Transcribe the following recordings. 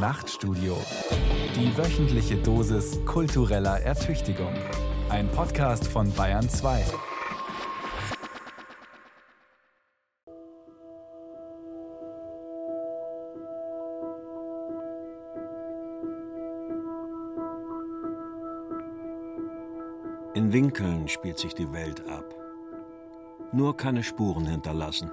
Nachtstudio. Die wöchentliche Dosis kultureller Ertüchtigung. Ein Podcast von Bayern 2. In Winkeln spielt sich die Welt ab. Nur keine Spuren hinterlassen.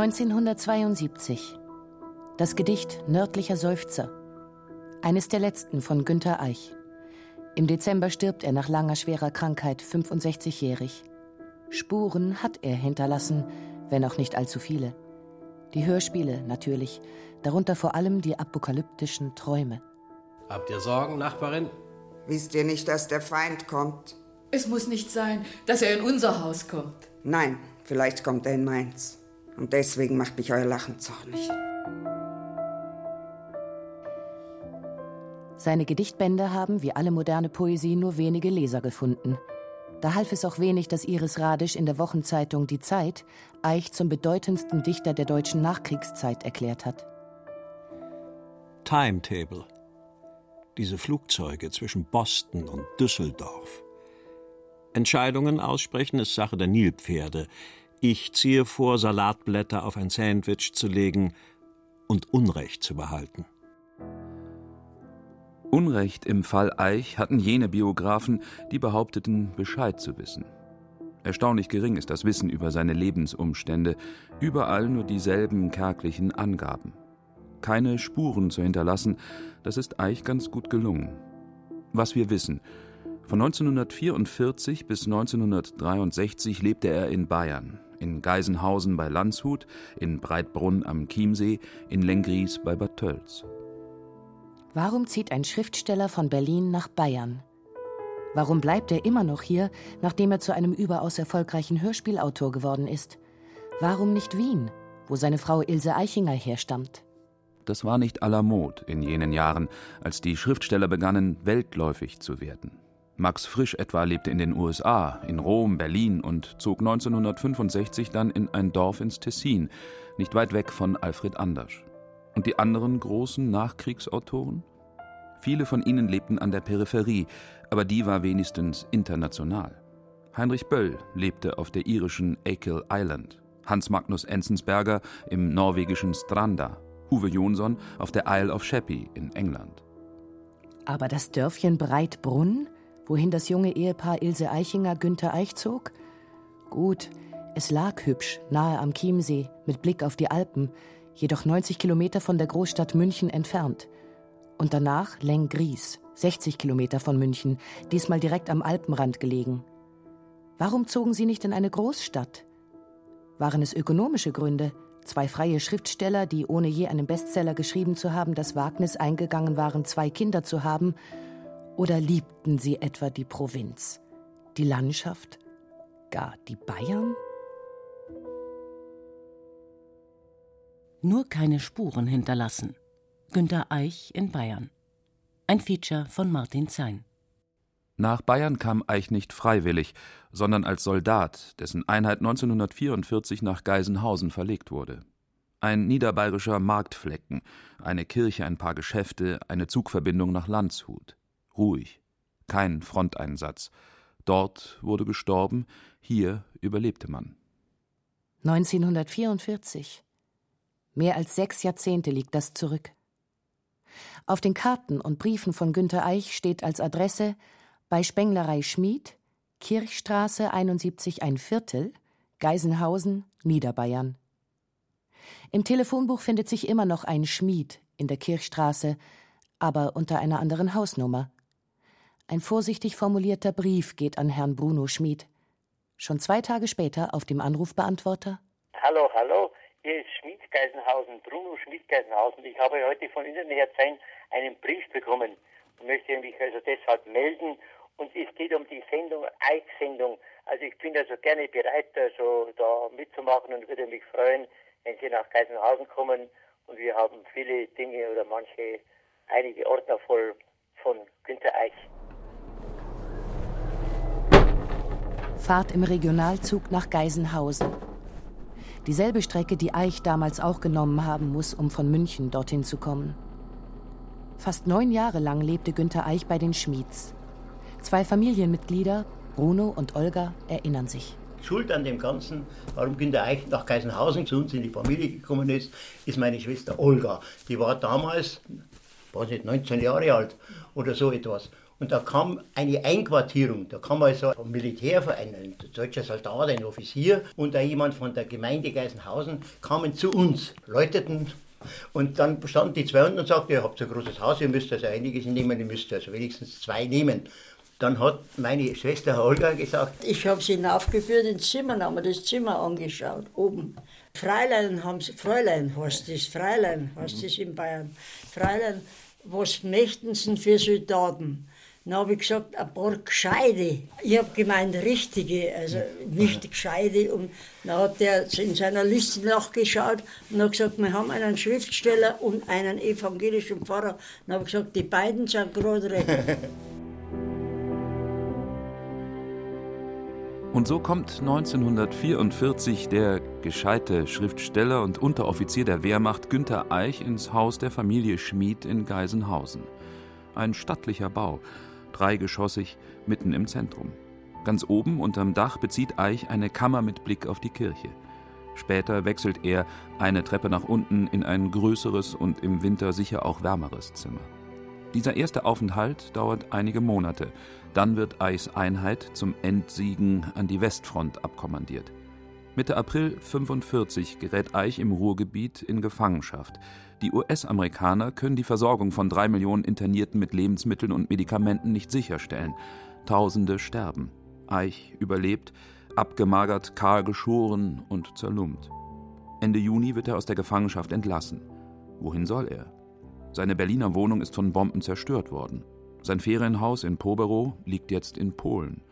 1972. Das Gedicht Nördlicher Seufzer. Eines der letzten von Günter Eich. Im Dezember stirbt er nach langer schwerer Krankheit, 65-jährig. Spuren hat er hinterlassen, wenn auch nicht allzu viele. Die Hörspiele natürlich, darunter vor allem die apokalyptischen Träume. Habt ihr Sorgen, Nachbarin? Wisst ihr nicht, dass der Feind kommt? Es muss nicht sein, dass er in unser Haus kommt. Nein, vielleicht kommt er in meins. Und deswegen macht mich euer Lachen zornig. Seine Gedichtbände haben, wie alle moderne Poesie, nur wenige Leser gefunden. Da half es auch wenig, dass Iris Radisch in der Wochenzeitung Die Zeit Eich zum bedeutendsten Dichter der deutschen Nachkriegszeit erklärt hat. Timetable. Diese Flugzeuge zwischen Boston und Düsseldorf. Entscheidungen aussprechen ist Sache der Nilpferde, ich ziehe vor, Salatblätter auf ein Sandwich zu legen und Unrecht zu behalten. Unrecht im Fall Eich hatten jene Biografen, die behaupteten, Bescheid zu wissen. Erstaunlich gering ist das Wissen über seine Lebensumstände, überall nur dieselben kärglichen Angaben. Keine Spuren zu hinterlassen, das ist Eich ganz gut gelungen. Was wir wissen, von 1944 bis 1963 lebte er in Bayern, in Geisenhausen bei Landshut, in Breitbrunn am Chiemsee, in Lengries bei Bad Tölz. Warum zieht ein Schriftsteller von Berlin nach Bayern? Warum bleibt er immer noch hier, nachdem er zu einem überaus erfolgreichen Hörspielautor geworden ist? Warum nicht Wien, wo seine Frau Ilse Eichinger herstammt? Das war nicht aller Mode in jenen Jahren, als die Schriftsteller begannen, weltläufig zu werden. Max Frisch etwa lebte in den USA, in Rom, Berlin und zog 1965 dann in ein Dorf ins Tessin, nicht weit weg von Alfred Andersch. Und die anderen großen Nachkriegsautoren? Viele von ihnen lebten an der Peripherie, aber die war wenigstens international. Heinrich Böll lebte auf der irischen Achill Island, Hans Magnus Enzensberger im norwegischen Stranda, Uwe Jonsson auf der Isle of Sheppey in England. Aber das Dörfchen Breitbrunn wohin das junge Ehepaar Ilse Eichinger Günther Eich zog? Gut, es lag hübsch, nahe am Chiemsee, mit Blick auf die Alpen, jedoch 90 Kilometer von der Großstadt München entfernt. Und danach Lenggries, 60 Kilometer von München, diesmal direkt am Alpenrand gelegen. Warum zogen sie nicht in eine Großstadt? Waren es ökonomische Gründe? Zwei freie Schriftsteller, die ohne je einen Bestseller geschrieben zu haben, das Wagnis eingegangen waren, zwei Kinder zu haben oder liebten sie etwa die Provinz, die Landschaft, gar die Bayern? Nur keine Spuren hinterlassen. Günter Eich in Bayern. Ein Feature von Martin Zein. Nach Bayern kam Eich nicht freiwillig, sondern als Soldat, dessen Einheit 1944 nach Geisenhausen verlegt wurde. Ein niederbayerischer Marktflecken, eine Kirche, ein paar Geschäfte, eine Zugverbindung nach Landshut ruhig, kein Fronteinsatz. Dort wurde gestorben, hier überlebte man. 1944. Mehr als sechs Jahrzehnte liegt das zurück. Auf den Karten und Briefen von Günter Eich steht als Adresse bei Spenglerei Schmied, Kirchstraße 71 ein Viertel, Geisenhausen, Niederbayern. Im Telefonbuch findet sich immer noch ein Schmied in der Kirchstraße, aber unter einer anderen Hausnummer. Ein vorsichtig formulierter Brief geht an Herrn Bruno Schmid. Schon zwei Tage später auf dem Anrufbeantworter. Hallo, hallo, hier ist Schmid Geisenhausen, Bruno Schmid Geisenhausen. Ich habe heute von Ihnen, Herr Zein, einen Brief bekommen und möchte mich also deshalb melden. Und es geht um die Sendung, Eich-Sendung. Also ich bin also gerne bereit, also da mitzumachen und würde mich freuen, wenn Sie nach Geisenhausen kommen. Und wir haben viele Dinge oder manche, einige Ordner voll von Günter Eich. Fahrt im Regionalzug nach Geisenhausen. Dieselbe Strecke, die Eich damals auch genommen haben muss, um von München dorthin zu kommen. Fast neun Jahre lang lebte Günter Eich bei den Schmieds. Zwei Familienmitglieder, Bruno und Olga, erinnern sich. Schuld an dem Ganzen, warum Günter Eich nach Geisenhausen zu uns in die Familie gekommen ist, ist meine Schwester Olga. Die war damals, weiß nicht, 19 Jahre alt oder so etwas. Und da kam eine Einquartierung. Da kam also ein Militärverein, ein deutscher Soldat, ein Offizier und auch jemand von der Gemeinde Geisenhausen kamen zu uns, läuteten und dann standen die zwei und sagten, ihr habt so ein großes Haus, ihr müsst also einiges nehmen, ihr müsst also wenigstens zwei nehmen. Dann hat meine Schwester Olga gesagt, ich habe sie hinaufgeführt ins Zimmer, haben wir das Zimmer angeschaut, oben. Fräulein haben sie, Fräulein heißt das, Fräulein heißt das in Bayern. Fräulein, was möchten sie für Soldaten? Dann habe ich gesagt, ein paar Gescheide. Ich habe gemeint, richtige, also nicht Gescheide. Und dann hat er in seiner Liste nachgeschaut und hat gesagt, wir haben einen Schriftsteller und einen evangelischen Pfarrer. Dann habe ich gesagt, die beiden sind gerade recht. Und so kommt 1944 der gescheite Schriftsteller und Unteroffizier der Wehrmacht Günter Eich ins Haus der Familie Schmid in Geisenhausen. Ein stattlicher Bau, dreigeschossig, mitten im Zentrum. Ganz oben unterm Dach bezieht Eich eine Kammer mit Blick auf die Kirche. Später wechselt er eine Treppe nach unten in ein größeres und im Winter sicher auch wärmeres Zimmer. Dieser erste Aufenthalt dauert einige Monate. Dann wird Eichs Einheit zum Endsiegen an die Westfront abkommandiert. Mitte April 1945 gerät Eich im Ruhrgebiet in Gefangenschaft. Die US-Amerikaner können die Versorgung von drei Millionen Internierten mit Lebensmitteln und Medikamenten nicht sicherstellen. Tausende sterben. Eich überlebt, abgemagert, kahl geschoren und zerlumpt. Ende Juni wird er aus der Gefangenschaft entlassen. Wohin soll er? Seine Berliner Wohnung ist von Bomben zerstört worden. Sein Ferienhaus in Poberow liegt jetzt in Polen.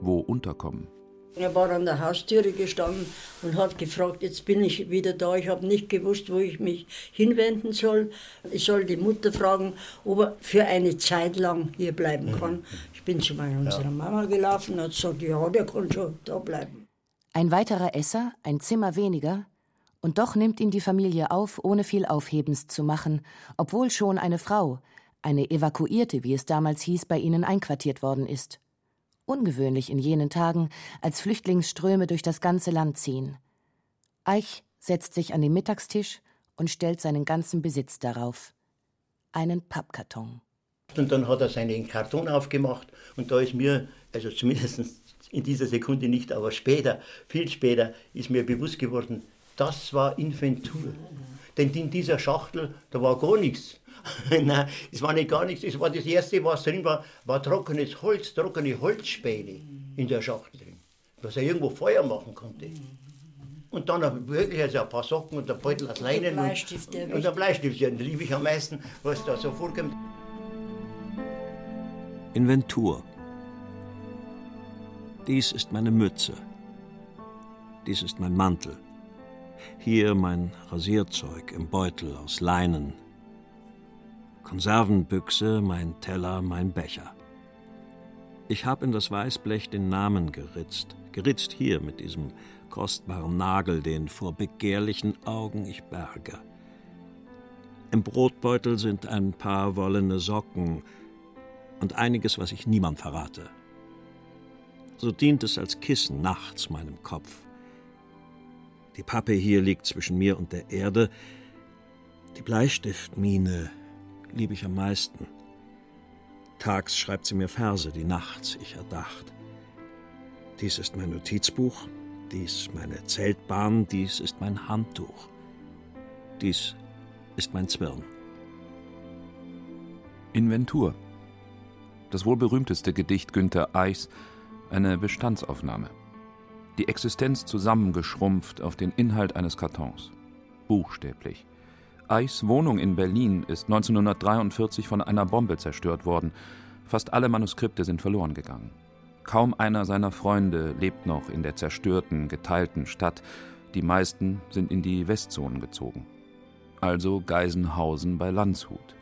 Wo unterkommen? Er war an der Haustüre gestanden und hat gefragt, jetzt bin ich wieder da. Ich habe nicht gewusst, wo ich mich hinwenden soll. Ich soll die Mutter fragen, ob er für eine Zeit lang hier bleiben kann. Ich bin zu meiner unserer Mama gelaufen und hat gesagt, ja, der kann schon da bleiben. Ein weiterer Esser, ein Zimmer weniger, und doch nimmt ihn die Familie auf, ohne viel Aufhebens zu machen, obwohl schon eine Frau, eine Evakuierte, wie es damals hieß, bei ihnen einquartiert worden ist. Ungewöhnlich in jenen Tagen, als Flüchtlingsströme durch das ganze Land ziehen. Eich setzt sich an den Mittagstisch und stellt seinen ganzen Besitz darauf. Einen Pappkarton. Und dann hat er seinen Karton aufgemacht und da ist mir, also zumindest in dieser Sekunde nicht, aber später, viel später, ist mir bewusst geworden, das war Inventur. Denn in dieser Schachtel, da war gar nichts. Nein, es war nicht gar nichts. Es war das Erste, was drin war, war trockenes Holz, trockene Holzspäne in der Schachtel drin, dass er irgendwo Feuer machen konnte. Und dann wirklich also ein paar Socken und ein Beutel aus Leinen und, und ein Bleistift. Ja, den liebe ich am meisten, was da so vorkommt. Inventur. Dies ist meine Mütze. Dies ist mein Mantel. Hier mein Rasierzeug im Beutel aus Leinen. Konservenbüchse, mein Teller, mein Becher. Ich habe in das Weißblech den Namen geritzt. Geritzt hier mit diesem kostbaren Nagel, den vor begehrlichen Augen ich berge. Im Brotbeutel sind ein paar wollene Socken und einiges, was ich niemand verrate. So dient es als Kissen nachts meinem Kopf. Die Pappe hier liegt zwischen mir und der Erde. Die Bleistiftmine liebe ich am meisten. Tags schreibt sie mir Verse, die nachts ich erdacht. Dies ist mein Notizbuch, dies meine Zeltbahn, dies ist mein Handtuch. Dies ist mein Zwirn. Inventur. Das wohl berühmteste Gedicht Günter Eichs, eine Bestandsaufnahme. Die Existenz zusammengeschrumpft auf den Inhalt eines Kartons. Buchstäblich. Eichs Wohnung in Berlin ist 1943 von einer Bombe zerstört worden. Fast alle Manuskripte sind verloren gegangen. Kaum einer seiner Freunde lebt noch in der zerstörten, geteilten Stadt. Die meisten sind in die Westzonen gezogen. Also Geisenhausen bei Landshut.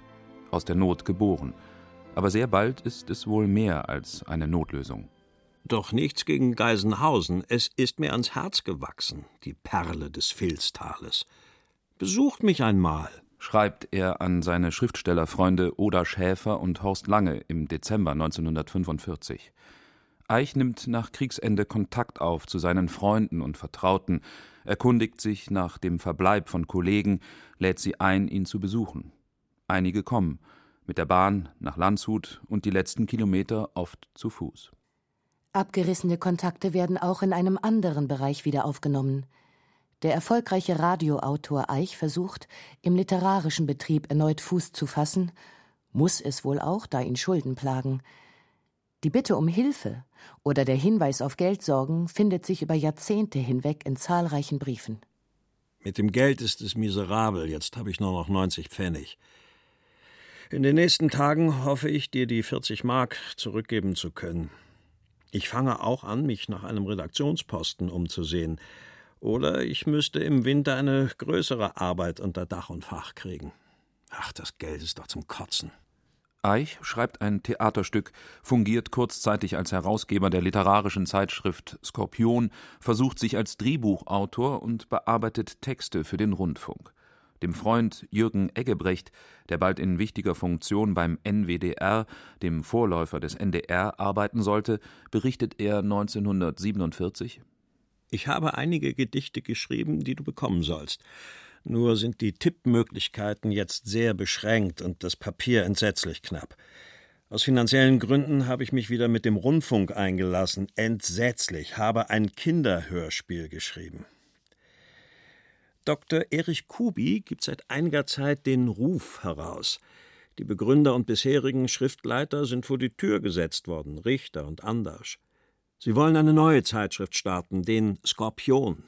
Aus der Not geboren. Aber sehr bald ist es wohl mehr als eine Notlösung. doch nichts gegen Geisenhausen. Es ist mir ans Herz gewachsen, die Perle des Vilstales. Besucht mich einmal, schreibt er an seine Schriftstellerfreunde Oda Schäfer und Horst Lange im Dezember 1945. Eich nimmt nach Kriegsende Kontakt auf zu seinen Freunden und Vertrauten, erkundigt sich nach dem Verbleib von Kollegen, lädt sie ein, ihn zu besuchen. Einige kommen, mit der Bahn nach Landshut und die letzten Kilometer oft zu Fuß. Abgerissene Kontakte werden auch in einem anderen Bereich wieder aufgenommen. Der erfolgreiche Radioautor Eich versucht, im literarischen Betrieb erneut Fuß zu fassen, muss es wohl auch, da ihn Schulden plagen. Die Bitte um Hilfe oder der Hinweis auf Geldsorgen findet sich über Jahrzehnte hinweg in zahlreichen Briefen. Mit dem Geld ist es miserabel, jetzt habe ich nur noch 90 Pfennig. In den nächsten Tagen hoffe ich, dir die 40 Mark zurückgeben zu können. Ich fange auch an, mich nach einem Redaktionsposten umzusehen. Oder ich müsste im Winter eine größere Arbeit unter Dach und Fach kriegen. Ach, das Geld ist doch zum Kotzen. Eich schreibt ein Theaterstück, fungiert kurzzeitig als Herausgeber der literarischen Zeitschrift Skorpion, versucht sich als Drehbuchautor und bearbeitet Texte für den Rundfunk. Dem Freund Jürgen Eggebrecht, der bald in wichtiger Funktion beim NWDR, dem Vorläufer des NDR, arbeiten sollte, berichtet er 1947 Ich habe einige Gedichte geschrieben, die du bekommen sollst. Nur sind die Tippmöglichkeiten jetzt sehr beschränkt und das Papier entsetzlich knapp. Aus finanziellen Gründen habe ich mich wieder mit dem Rundfunk eingelassen. Entsetzlich, habe ein Kinderhörspiel geschrieben. Dr. Erich Kubi gibt seit einiger Zeit den Ruf heraus. Die Begründer und bisherigen Schriftleiter sind vor die Tür gesetzt worden, Richter und Andersch. Sie wollen eine neue Zeitschrift starten, den Skorpion.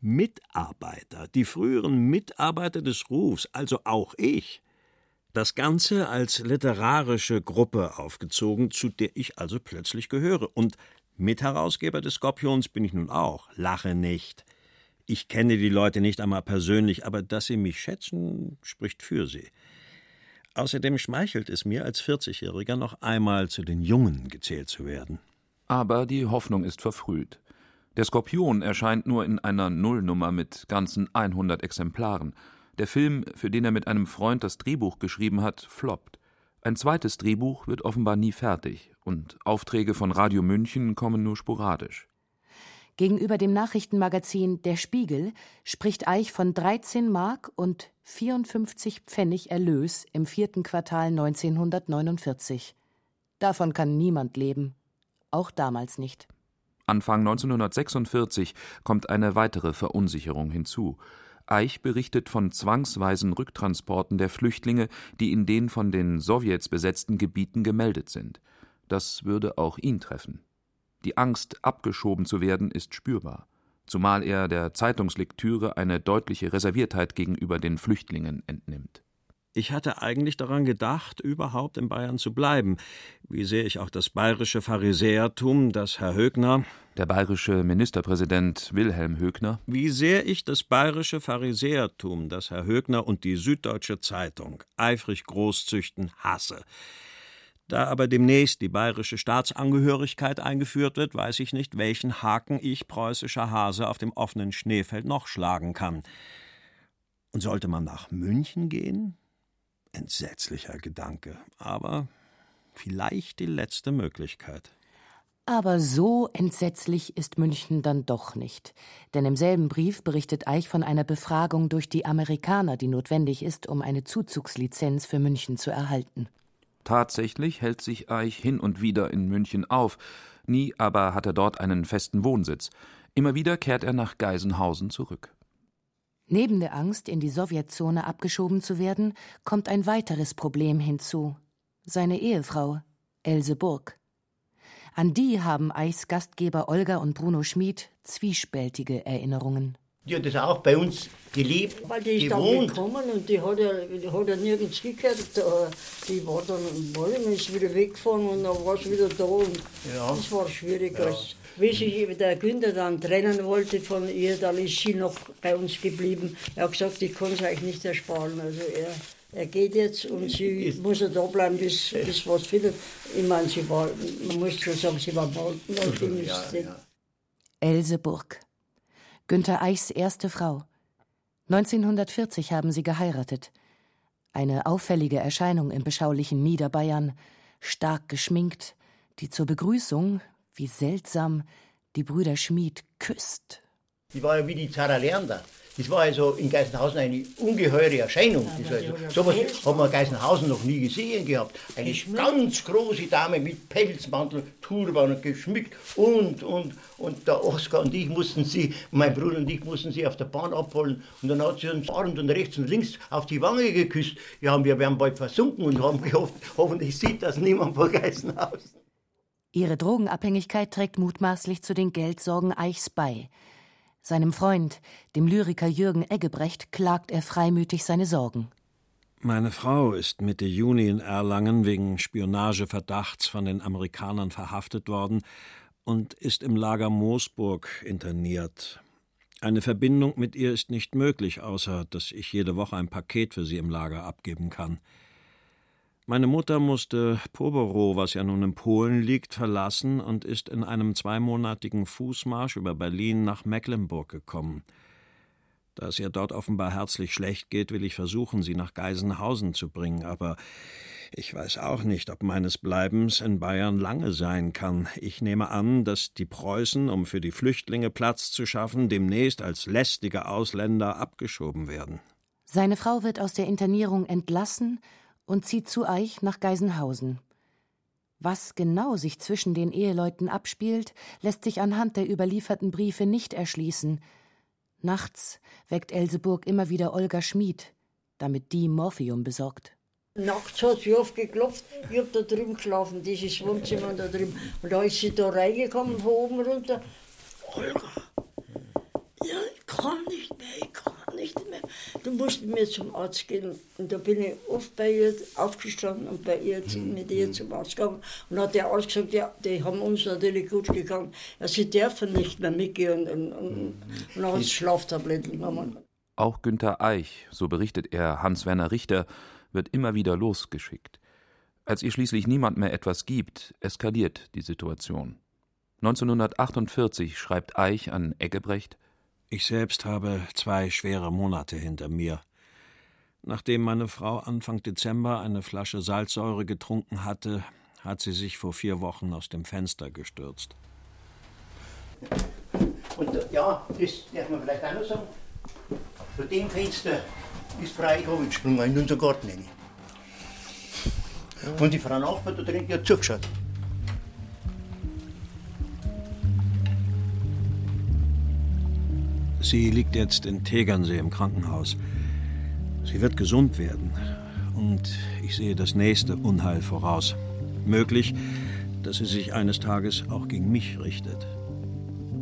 Mitarbeiter, die früheren Mitarbeiter des Rufs, also auch ich. Das Ganze als literarische Gruppe aufgezogen, zu der ich also plötzlich gehöre. Und Mitherausgeber des Skorpions bin ich nun auch. Lache nicht. Ich kenne die Leute nicht einmal persönlich, aber dass sie mich schätzen, spricht für sie. Außerdem schmeichelt es mir als 40-Jähriger noch einmal zu den Jungen gezählt zu werden. Aber die Hoffnung ist verfrüht. Der Skorpion erscheint nur in einer Nullnummer mit ganzen 100 Exemplaren. Der Film, für den er mit einem Freund das Drehbuch geschrieben hat, floppt. Ein zweites Drehbuch wird offenbar nie fertig und Aufträge von Radio München kommen nur sporadisch. Gegenüber dem Nachrichtenmagazin Der Spiegel spricht Eich von 13 Mark und 54 Pfennig Erlös im vierten Quartal 1949. Davon kann niemand leben, auch damals nicht. Anfang 1946 kommt eine weitere Verunsicherung hinzu. Eich berichtet von zwangsweisen Rücktransporten der Flüchtlinge, die in den von den Sowjets besetzten Gebieten gemeldet sind. Das würde auch ihn treffen. Die Angst, abgeschoben zu werden, ist spürbar, zumal er der Zeitungslektüre eine deutliche Reserviertheit gegenüber den Flüchtlingen entnimmt. Ich hatte eigentlich daran gedacht, überhaupt in Bayern zu bleiben. Wie sehe ich auch das bayerische Pharisäertum, das Herr Högner. Der bayerische Ministerpräsident Wilhelm Högner. Wie sehr ich das bayerische Pharisäertum, das Herr Högner und die Süddeutsche Zeitung eifrig großzüchten, hasse. Da aber demnächst die bayerische Staatsangehörigkeit eingeführt wird, weiß ich nicht, welchen Haken ich preußischer Hase auf dem offenen Schneefeld noch schlagen kann. Und sollte man nach München gehen? Entsetzlicher Gedanke, aber vielleicht die letzte Möglichkeit. Aber so entsetzlich ist München dann doch nicht. Denn im selben Brief berichtet Eich von einer Befragung durch die Amerikaner, die notwendig ist, um eine Zuzugslizenz für München zu erhalten. Tatsächlich hält sich Eich hin und wieder in München auf, nie aber hat er dort einen festen Wohnsitz. Immer wieder kehrt er nach Geisenhausen zurück. Neben der Angst, in die Sowjetzone abgeschoben zu werden, kommt ein weiteres Problem hinzu. Seine Ehefrau, Else Burg. An die haben Eichs Gastgeber Olga und Bruno Schmid zwiespältige Erinnerungen. Die hat das auch bei uns gelebt, Weil die ist gewohnt. dann gekommen und die hat ja, die hat ja nirgends. Da- Die war dann in Ballin, ist wieder weggefahren und dann war sie wieder da. Und Ja. Das war schwierig. Ja. Als, wie sich der Günther dann trennen wollte von ihr, dann ist sie noch bei uns geblieben. Er hat gesagt, ich kann es euch nicht ersparen. Also er Er geht jetzt und sie ist, muss ja da bleiben, bis, bis was findet. Ich meine, sie war, man muss schon sagen, sie war bald. Ja, ja. Else Burg. Günter Eichs erste Frau. 1940 haben sie geheiratet. Eine auffällige Erscheinung im beschaulichen Niederbayern, stark geschminkt, die zur Begrüßung, wie seltsam, die Brüder Schmid küsst. Die war ja wie die Zara Leander. Das war also in Geisenhausen eine ungeheure Erscheinung. Ja, also, sowas hat man in Geisenhausen noch nie gesehen gehabt. Eine ganz große Dame mit Pelzmantel, Turban und geschmückt und, und, und der Oskar und ich mussten sie, mein Bruder und ich mussten sie auf der Bahn abholen und dann hat sie uns Arm und rechts und links auf die Wange geküsst. Ja, wir wären bald versunken und haben gehofft, hoffentlich sieht das niemand vor Geisenhausen. Ihre Drogenabhängigkeit trägt mutmaßlich zu den Geldsorgen Eichs bei. Seinem Freund, dem Lyriker Jürgen Eggebrecht, klagt er freimütig seine Sorgen. Meine Frau ist Mitte Juni in Erlangen wegen Spionageverdachts von den Amerikanern verhaftet worden und ist im Lager Moosburg interniert. Eine Verbindung mit ihr ist nicht möglich, außer dass ich jede Woche ein Paket für sie im Lager abgeben kann. Meine Mutter musste Poborow, was ja nun in Polen liegt, verlassen und ist in einem zweimonatigen Fußmarsch über Berlin nach Mecklenburg gekommen. Da es ihr dort offenbar herzlich schlecht geht, will ich versuchen, sie nach Geisenhausen zu bringen, aber ich weiß auch nicht, ob meines Bleibens in Bayern lange sein kann. Ich nehme an, dass die Preußen, um für die Flüchtlinge Platz zu schaffen, demnächst als lästige Ausländer abgeschoben werden. Seine Frau wird aus der Internierung entlassen und zieht zu Eich nach Geisenhausen. Was genau sich zwischen den Eheleuten abspielt, lässt sich anhand der überlieferten Briefe nicht erschließen. Nachts weckt Elseburg immer wieder Olga Schmid, damit die Morphium besorgt. Nachts hat sie oft geklopft, ich hab da drüben geschlafen, dieses Wohnzimmer da drüben. Und da ist sie da reingekommen, von oben runter. Olga, ja, ich kann nicht mehr, nicht mehr. Du musst mit mir zum Arzt gehen. Und da bin ich oft bei ihr aufgestanden und bei ihr mhm. mit ihr zum Arzt gegangen. Und hat der Arzt gesagt, ja, die haben uns natürlich gut gegangen. Ja, sie dürfen nicht mehr mitgehen und, und, und dann hat Schlaftabletten genommen. Auch Günter Eich, so berichtet er Hans-Werner Richter, wird immer wieder losgeschickt. Als ihr schließlich niemand mehr etwas gibt, eskaliert die Situation. 1948 schreibt Eich an Eggebrecht ich selbst habe zwei schwere Monate hinter mir. Nachdem meine Frau Anfang Dezember eine Flasche Salzsäure getrunken hatte, hat sie sich vor vier Wochen aus dem Fenster gestürzt. Und ja, das darf man vielleicht auch noch sagen. Von dem Fenster ist Eichhoff gesprungen in unseren Garten. Und die Frau Nachbar da drin, die hat zugeschaut. Sie liegt jetzt in Tegernsee im Krankenhaus. Sie wird gesund werden. Und ich sehe das nächste Unheil voraus. Möglich, dass sie sich eines Tages auch gegen mich richtet.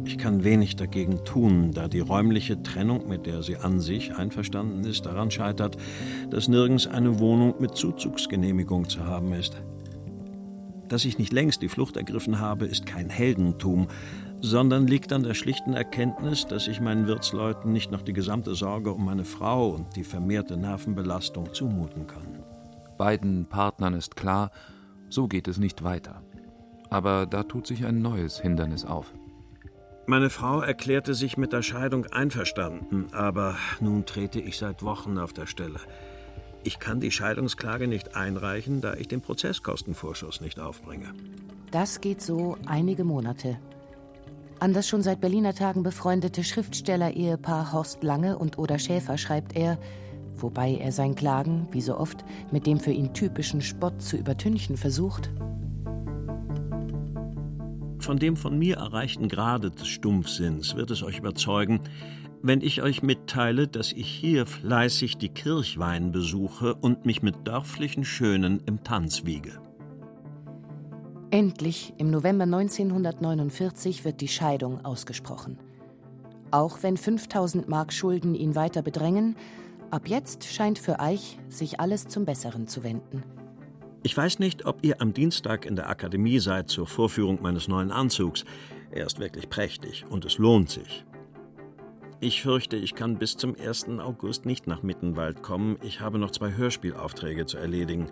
Ich kann wenig dagegen tun, da die räumliche Trennung, mit der sie an sich einverstanden ist, daran scheitert, dass nirgends eine Wohnung mit Zuzugsgenehmigung zu haben ist. Dass ich nicht längst die Flucht ergriffen habe, ist kein Heldentum, sondern liegt an der schlichten Erkenntnis, dass ich meinen Wirtsleuten nicht noch die gesamte Sorge um meine Frau und die vermehrte Nervenbelastung zumuten kann. Beiden Partnern ist klar, so geht es nicht weiter. Aber da tut sich ein neues Hindernis auf. Meine Frau erklärte sich mit der Scheidung einverstanden, aber nun trete ich seit Wochen auf der Stelle. Ich kann die Scheidungsklage nicht einreichen, da ich den Prozesskostenvorschuss nicht aufbringe. Das geht so einige Monate. An das schon seit Berliner Tagen befreundete Schriftsteller-Ehepaar Horst Lange und Oda Schäfer schreibt er, wobei er sein Klagen, wie so oft, mit dem für ihn typischen Spott zu übertünchen versucht. Von dem von mir erreichten Grade des Stumpfsinns wird es euch überzeugen, wenn ich euch mitteile, dass ich hier fleißig die Kirchwein besuche und mich mit dörflichen Schönen im Tanz wiege. Endlich, im November 1949, wird die Scheidung ausgesprochen. Auch wenn 5000 Mark Schulden ihn weiter bedrängen, ab jetzt scheint für Eich sich alles zum Besseren zu wenden. Ich weiß nicht, ob ihr am Dienstag in der Akademie seid zur Vorführung meines neuen Anzugs. Er ist wirklich prächtig und es lohnt sich. Ich fürchte, ich kann bis zum 1. August nicht nach Mittenwald kommen. Ich habe noch zwei Hörspielaufträge zu erledigen.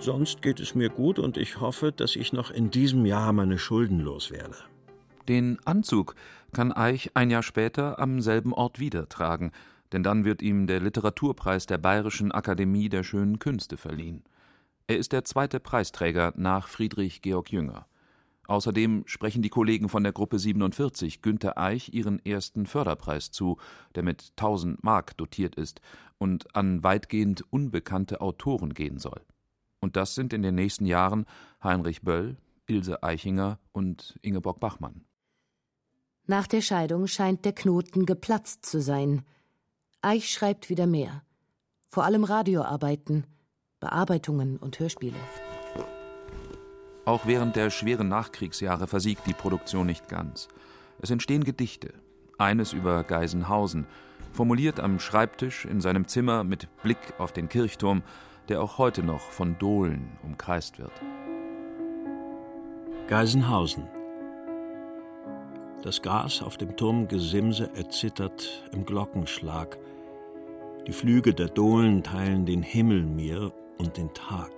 Sonst geht es mir gut und ich hoffe, dass ich noch in diesem Jahr meine Schulden loswerde. Den Anzug kann Eich ein Jahr später am selben Ort wieder tragen, denn dann wird ihm der Literaturpreis der Bayerischen Akademie der Schönen Künste verliehen. Er ist der zweite Preisträger nach Friedrich Georg Jünger. Außerdem sprechen die Kollegen von der Gruppe 47 Günter Eich ihren ersten Förderpreis zu, der mit 1000 Mark dotiert ist und an weitgehend unbekannte Autoren gehen soll. Und das sind in den nächsten Jahren Heinrich Böll, Ilse Eichinger und Ingeborg Bachmann. Nach der Scheidung scheint der Knoten geplatzt zu sein. Eich schreibt wieder mehr. Vor allem Radioarbeiten, Bearbeitungen und Hörspiele. Auch während der schweren Nachkriegsjahre versiegt die Produktion nicht ganz. Es entstehen Gedichte. Eines über Geisenhausen, formuliert am Schreibtisch in seinem Zimmer mit Blick auf den Kirchturm, der auch heute noch von Dohlen umkreist wird. Geisenhausen. Das Gras auf dem Turmgesimse erzittert im Glockenschlag. Die Flüge der Dohlen teilen den Himmel mir und den Tag.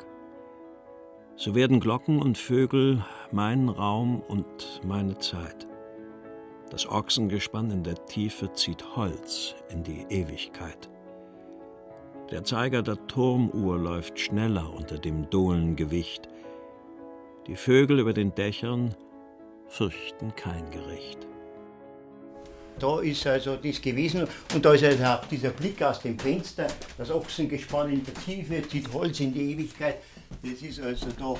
So werden Glocken und Vögel mein Raum und meine Zeit. Das Ochsengespann in der Tiefe zieht Holz in die Ewigkeit. Der Zeiger der Turmuhr läuft schneller unter dem Dohlengewicht. Die Vögel über den Dächern fürchten kein Gericht. Da ist also das gewesen und da ist also auch dieser Blick aus dem Fenster, das Ochsengespann in der Tiefe, zieht Holz in die Ewigkeit. Das ist also da.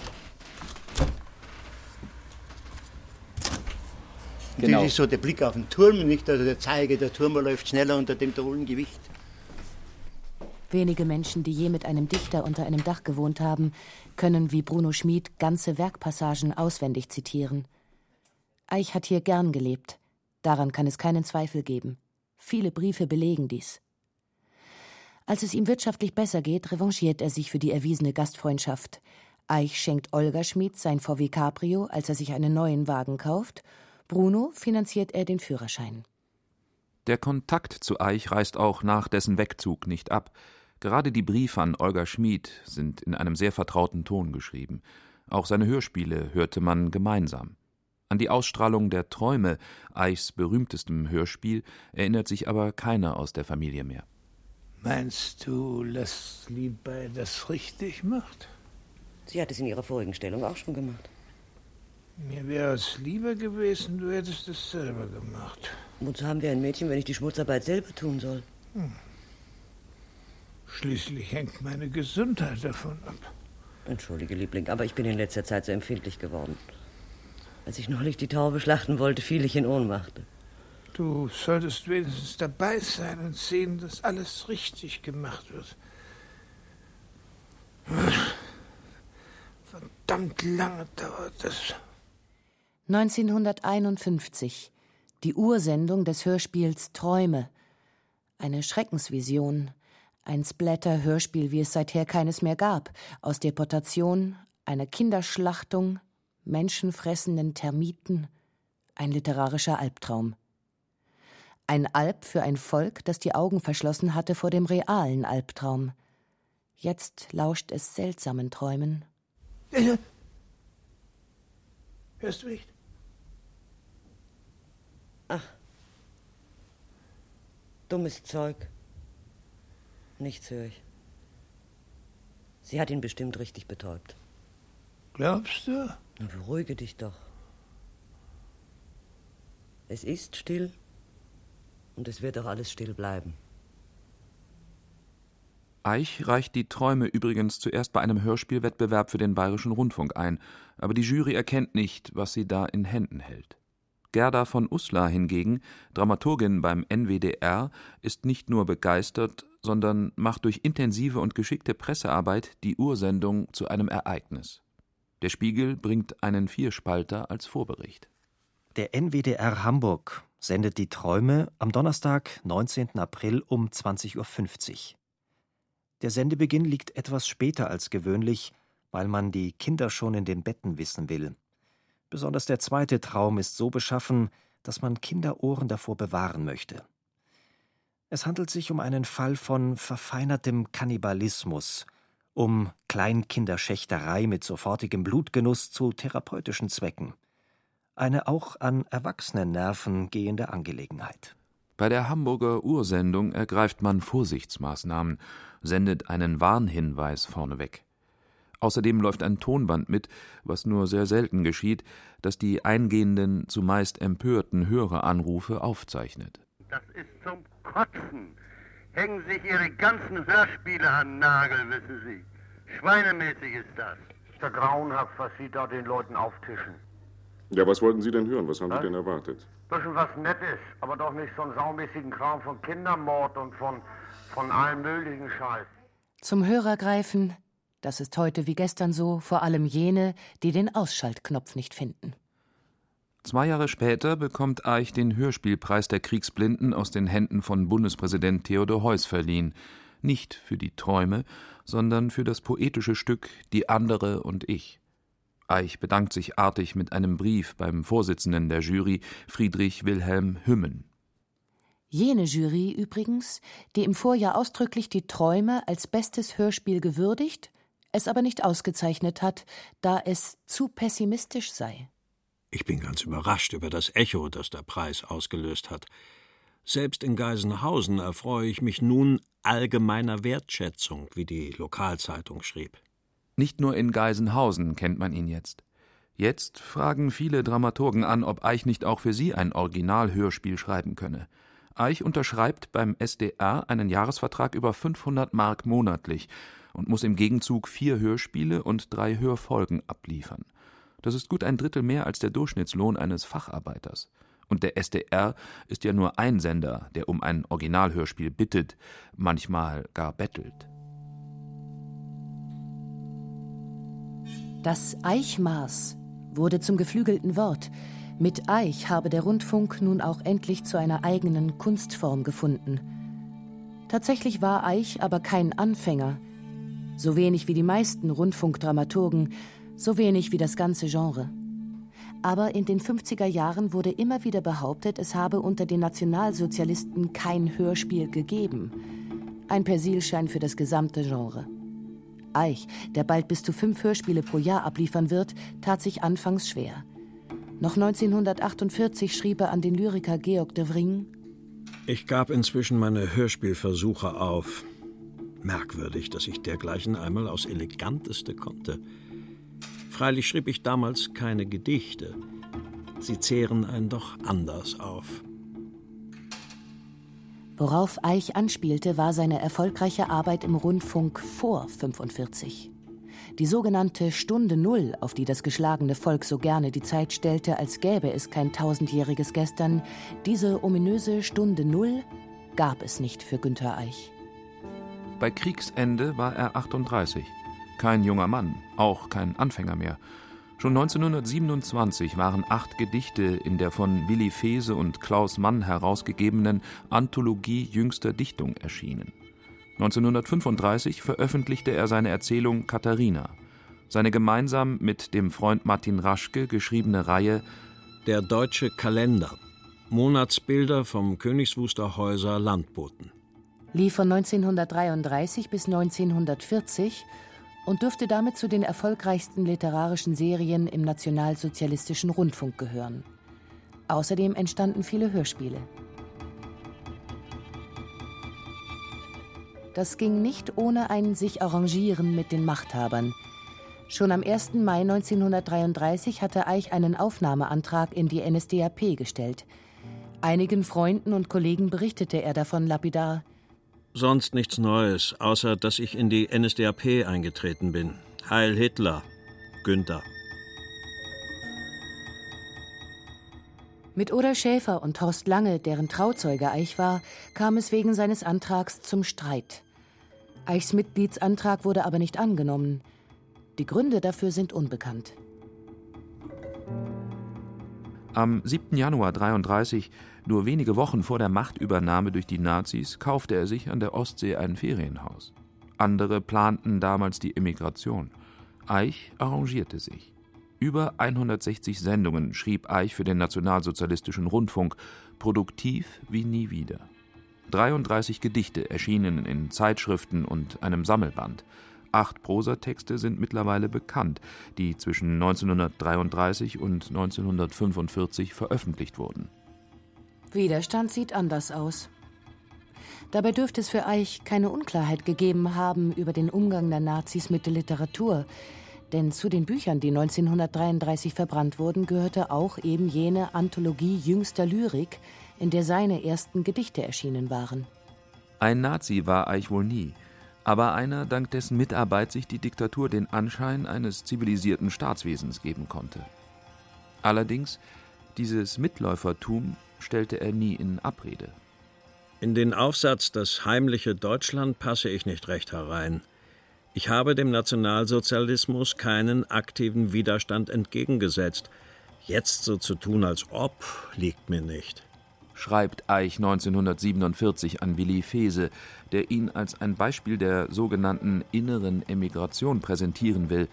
Genau. Das ist so der Blick auf den Turm, nicht? Also der Zeiger der Turm läuft schneller unter dem Dohlengewicht. Wenige Menschen, die je mit einem Dichter unter einem Dach gewohnt haben, können wie Bruno Schmid ganze Werkpassagen auswendig zitieren. Eich hat hier gern gelebt. Daran kann es keinen Zweifel geben. Viele Briefe belegen dies. Als es ihm wirtschaftlich besser geht, revanchiert er sich für die erwiesene Gastfreundschaft. Eich schenkt Olga Schmid sein VW Cabrio, als er sich einen neuen Wagen kauft. Bruno finanziert er den Führerschein. Der Kontakt zu Eich reißt auch nach dessen Wegzug nicht ab. Gerade die Briefe an Olga Schmid sind in einem sehr vertrauten Ton geschrieben. Auch seine Hörspiele hörte man gemeinsam. An die Ausstrahlung der Träume, Eichs berühmtestem Hörspiel, erinnert sich aber keiner aus der Familie mehr. Meinst du, dass Liebei das richtig macht? Sie hat es in ihrer vorigen Stellung auch schon gemacht. Mir wäre es lieber gewesen, du hättest es selber gemacht. Wozu haben wir ein Mädchen, wenn ich die Schmutzarbeit selber tun soll? Hm. Schließlich hängt meine Gesundheit davon ab. Entschuldige, Liebling, aber ich bin in letzter Zeit so empfindlich geworden. Als ich neulich die Taube schlachten wollte, fiel ich in Ohnmacht. Du solltest wenigstens dabei sein und sehen, dass alles richtig gemacht wird. Verdammt lange dauert das. 1951. Die Ursendung des Hörspiels Träume. Eine Schreckensvision. Ein Splatter-Hörspiel, wie es seither keines mehr gab. Aus Deportation, einer Kinderschlachtung, menschenfressenden Termiten. Ein literarischer Albtraum. Ein Alb für ein Volk, das die Augen verschlossen hatte vor dem realen Albtraum. Jetzt lauscht es seltsamen Träumen. Hörst du nicht? Ach. Dummes Zeug. Nichts höre ich. Sie hat ihn bestimmt richtig betäubt. Glaubst du? Na, beruhige dich doch. Es ist still und es wird auch alles still bleiben. Eich reicht die Träume übrigens zuerst bei einem Hörspielwettbewerb für den Bayerischen Rundfunk ein, aber die Jury erkennt nicht, was sie da in Händen hält. Gerda von Uslar hingegen, Dramaturgin beim NWDR, ist nicht nur begeistert, sondern macht durch intensive und geschickte Pressearbeit die Ursendung zu einem Ereignis. Der Spiegel bringt einen Vierspalter als Vorbericht. Der NWDR Hamburg sendet die Träume am Donnerstag, 19. April um 20.50 Uhr. Der Sendebeginn liegt etwas später als gewöhnlich, weil man die Kinder schon in den Betten wissen will. Besonders der zweite Traum ist so beschaffen, dass man Kinderohren davor bewahren möchte. Es handelt sich um einen Fall von verfeinertem Kannibalismus, um Kleinkinderschächterei mit sofortigem Blutgenuss zu therapeutischen Zwecken. Eine auch an Erwachsenennerven gehende Angelegenheit. Bei der Hamburger Ursendung ergreift man Vorsichtsmaßnahmen, sendet einen Warnhinweis vorneweg. Außerdem läuft ein Tonband mit, was nur sehr selten geschieht, das die eingehenden, zumeist empörten Höreranrufe aufzeichnet. Das ist zum Kotzen. Hängen sich Ihre ganzen Hörspiele an Nagel, wissen Sie. Schweinemäßig ist das. Ist ja grauenhaft, was Sie da den Leuten auftischen. Ja, was wollten Sie denn hören? Was haben was? Sie denn erwartet? Bisschen was Nettes, aber doch nicht so einen saumäßigen Kram von Kindermord und von, von allem möglichen Scheiß. Zum Hörer greifen, das ist heute wie gestern so, vor allem jene, die den Ausschaltknopf nicht finden. Zwei Jahre später bekommt Eich den Hörspielpreis der Kriegsblinden aus den Händen von Bundespräsident Theodor Heuss verliehen. Nicht für die Träume, sondern für das poetische Stück Die andere und ich. Eich bedankt sich artig mit einem Brief beim Vorsitzenden der Jury, Friedrich Wilhelm Hümmen. Jene Jury übrigens, die im Vorjahr ausdrücklich die Träume als bestes Hörspiel gewürdigt, es aber nicht ausgezeichnet hat, da es zu pessimistisch sei. Ich bin ganz überrascht über das Echo, das der Preis ausgelöst hat. Selbst in Geisenhausen erfreue ich mich nun allgemeiner Wertschätzung, wie die Lokalzeitung schrieb. Nicht nur in Geisenhausen kennt man ihn jetzt. Jetzt fragen viele Dramaturgen an, ob Eich nicht auch für sie ein Originalhörspiel schreiben könne. Eich unterschreibt beim SDR einen Jahresvertrag über 500 Mark monatlich und muss im Gegenzug vier Hörspiele und drei Hörfolgen abliefern. Das ist gut ein Drittel mehr als der Durchschnittslohn eines Facharbeiters. Und der SDR ist ja nur ein Sender, der um ein Originalhörspiel bittet, manchmal gar bettelt. Das Eichmaß wurde zum geflügelten Wort. Mit Eich habe der Rundfunk nun auch endlich zu einer eigenen Kunstform gefunden. Tatsächlich war Eich aber kein Anfänger, so wenig wie die meisten Rundfunkdramaturgen, so wenig wie das ganze Genre. Aber in den 50er Jahren wurde immer wieder behauptet, es habe unter den Nationalsozialisten kein Hörspiel gegeben. Ein Persilschein für das gesamte Genre. Eich, der bald bis zu fünf Hörspiele pro Jahr abliefern wird, tat sich anfangs schwer. Noch 1948 schrieb er an den Lyriker Georg de Vring: Ich gab inzwischen meine Hörspielversuche auf. Merkwürdig, dass ich dergleichen einmal aus Eleganteste konnte. Freilich schrieb ich damals keine Gedichte. Sie zehren einen doch anders auf. Worauf Eich anspielte, war seine erfolgreiche Arbeit im Rundfunk vor 45. Die sogenannte Stunde Null, auf die das geschlagene Volk so gerne die Zeit stellte, als gäbe es kein tausendjähriges Gestern, diese ominöse Stunde Null gab es nicht für Günter Eich. Bei Kriegsende war er 38. Kein junger Mann, auch kein Anfänger mehr. Schon 1927 waren acht Gedichte in der von Willi Fese und Klaus Mann herausgegebenen Anthologie jüngster Dichtung erschienen. 1935 veröffentlichte er seine Erzählung Katharina, seine gemeinsam mit dem Freund Martin Raschke geschriebene Reihe Der deutsche Kalender. Monatsbilder vom Königswusterhäuser Landboten lief von 1933 bis 1940 und dürfte damit zu den erfolgreichsten literarischen Serien im nationalsozialistischen Rundfunk gehören. Außerdem entstanden viele Hörspiele. Das ging nicht ohne ein sich arrangieren mit den Machthabern. Schon am 1. Mai 1933 hatte Eich einen Aufnahmeantrag in die NSDAP gestellt. Einigen Freunden und Kollegen berichtete er davon lapidar. Sonst nichts Neues, außer dass ich in die NSDAP eingetreten bin. Heil Hitler, Günther. Mit Oda Schäfer und Horst Lange, deren Trauzeuge Eich war, kam es wegen seines Antrags zum Streit. Eichs Mitgliedsantrag wurde aber nicht angenommen. Die Gründe dafür sind unbekannt. Am 7. Januar 1933 nur wenige Wochen vor der Machtübernahme durch die Nazis kaufte er sich an der Ostsee ein Ferienhaus. Andere planten damals die Emigration. Eich arrangierte sich. Über 160 Sendungen schrieb Eich für den Nationalsozialistischen Rundfunk, produktiv wie nie wieder. 33 Gedichte erschienen in Zeitschriften und einem Sammelband. Acht Prosatexte sind mittlerweile bekannt, die zwischen 1933 und 1945 veröffentlicht wurden. Widerstand sieht anders aus. Dabei dürfte es für Eich keine Unklarheit gegeben haben über den Umgang der Nazis mit der Literatur, denn zu den Büchern, die 1933 verbrannt wurden, gehörte auch eben jene Anthologie jüngster Lyrik, in der seine ersten Gedichte erschienen waren. Ein Nazi war Eich wohl nie, aber einer, dank dessen Mitarbeit sich die Diktatur den Anschein eines zivilisierten Staatswesens geben konnte. Allerdings, dieses Mitläufertum stellte er nie in Abrede. In den Aufsatz Das heimliche Deutschland passe ich nicht recht herein. Ich habe dem Nationalsozialismus keinen aktiven Widerstand entgegengesetzt. Jetzt so zu tun, als ob, liegt mir nicht. Schreibt Eich 1947 an Willi Fese, der ihn als ein Beispiel der sogenannten inneren Emigration präsentieren will,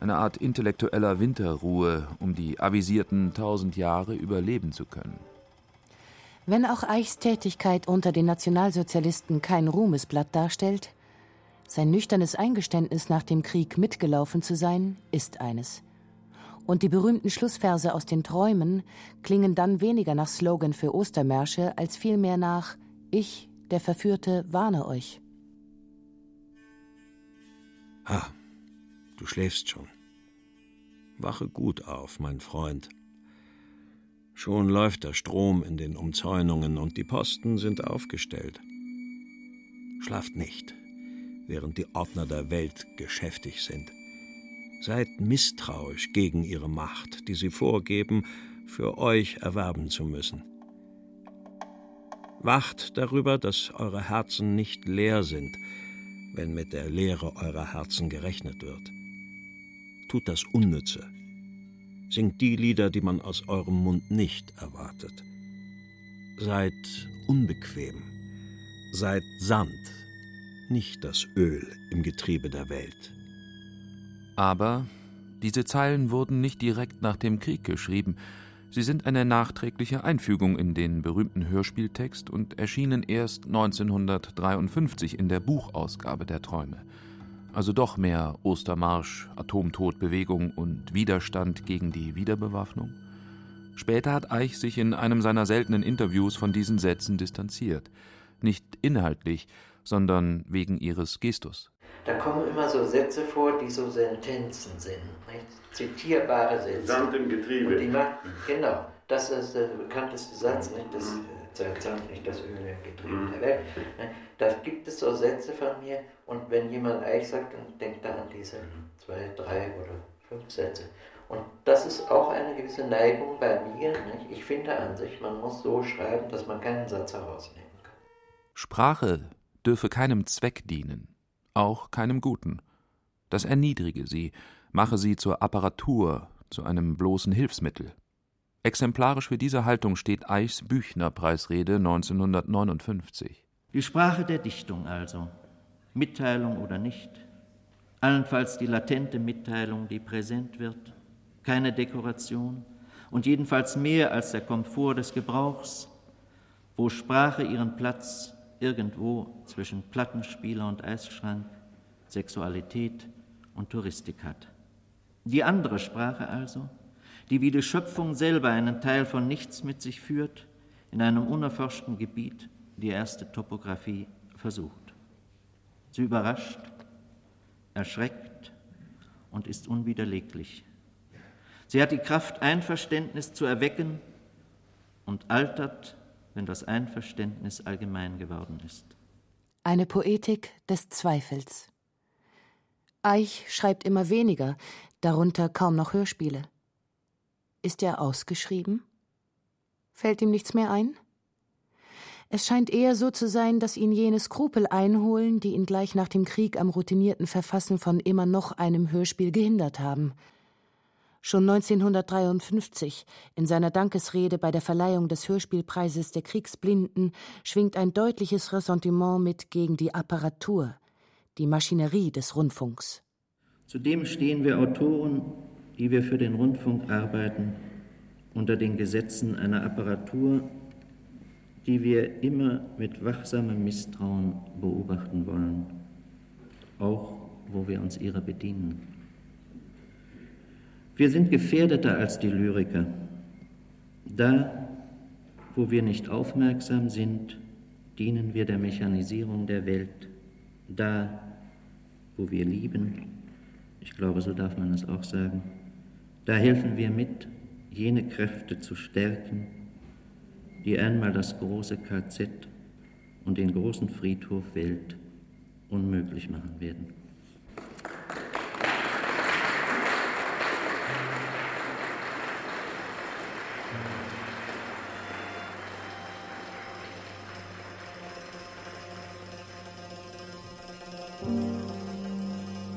eine Art intellektueller Winterruhe, um die avisierten tausend Jahre überleben zu können. Wenn auch Eichs Tätigkeit unter den Nationalsozialisten kein Ruhmesblatt darstellt, sein nüchternes Eingeständnis nach dem Krieg mitgelaufen zu sein, ist eines. Und die berühmten Schlussverse aus den Träumen klingen dann weniger nach Slogan für Ostermärsche als vielmehr nach Ich, der Verführte, warne euch. Ah, du schläfst schon. Wache gut auf, mein Freund. Schon läuft der Strom in den Umzäunungen und die Posten sind aufgestellt. Schlaft nicht, während die Ordner der Welt geschäftig sind. Seid misstrauisch gegen ihre Macht, die sie vorgeben, für euch erwerben zu müssen. Wacht darüber, dass eure Herzen nicht leer sind, wenn mit der Leere eurer Herzen gerechnet wird. Tut das Unnütze, Singt die Lieder, die man aus eurem Mund nicht erwartet. Seid unbequem. Seid Sand, nicht das Öl im Getriebe der Welt. Aber diese Zeilen wurden nicht direkt nach dem Krieg geschrieben. Sie sind eine nachträgliche Einfügung in den berühmten Hörspieltext und erschienen erst 1953 in der Buchausgabe der Träume also doch mehr Ostermarsch, Atomtodbewegung und Widerstand gegen die Wiederbewaffnung? Später hat Eich sich in einem seiner seltenen Interviews von diesen Sätzen distanziert. Nicht inhaltlich, sondern wegen ihres Gestus. Da kommen immer so Sätze vor, die so Sentenzen sind, nicht? zitierbare Sätze. Sand im Getriebe. Macht, genau, das ist der bekannteste Satz, nicht? das zerrt nicht das Öl Getriebe mhm. der Welt. Da gibt es so Sätze von mir und wenn jemand Eich sagt, dann denkt er an diese zwei, drei oder fünf Sätze. Und das ist auch eine gewisse Neigung bei mir. Nicht? Ich finde an sich, man muss so schreiben, dass man keinen Satz herausnehmen kann. Sprache dürfe keinem Zweck dienen, auch keinem guten. Das erniedrige sie, mache sie zur Apparatur, zu einem bloßen Hilfsmittel. Exemplarisch für diese Haltung steht Eichs Büchner-Preisrede 1959. Die Sprache der Dichtung also. Mitteilung oder nicht, allenfalls die latente Mitteilung, die präsent wird, keine Dekoration und jedenfalls mehr als der Komfort des Gebrauchs, wo Sprache ihren Platz irgendwo zwischen Plattenspieler und Eisschrank, Sexualität und Touristik hat. Die andere Sprache also, die wie die Schöpfung selber einen Teil von nichts mit sich führt, in einem unerforschten Gebiet die erste Topographie versucht. Sie überrascht, erschreckt und ist unwiderleglich. Sie hat die Kraft, Einverständnis zu erwecken und altert, wenn das Einverständnis allgemein geworden ist. Eine Poetik des Zweifels. Eich schreibt immer weniger, darunter kaum noch Hörspiele. Ist er ausgeschrieben? Fällt ihm nichts mehr ein? Es scheint eher so zu sein, dass ihn jene Skrupel einholen, die ihn gleich nach dem Krieg am routinierten Verfassen von immer noch einem Hörspiel gehindert haben. Schon 1953, in seiner Dankesrede bei der Verleihung des Hörspielpreises der Kriegsblinden, schwingt ein deutliches Ressentiment mit gegen die Apparatur, die Maschinerie des Rundfunks. Zudem stehen wir Autoren, die wir für den Rundfunk arbeiten, unter den Gesetzen einer Apparatur, die wir immer mit wachsamem Misstrauen beobachten wollen, auch wo wir uns ihrer bedienen. Wir sind gefährdeter als die Lyriker. Da, wo wir nicht aufmerksam sind, dienen wir der Mechanisierung der Welt. Da, wo wir lieben, ich glaube, so darf man es auch sagen, da helfen wir mit, jene Kräfte zu stärken, die einmal das große KZ und den großen Friedhof Welt unmöglich machen werden.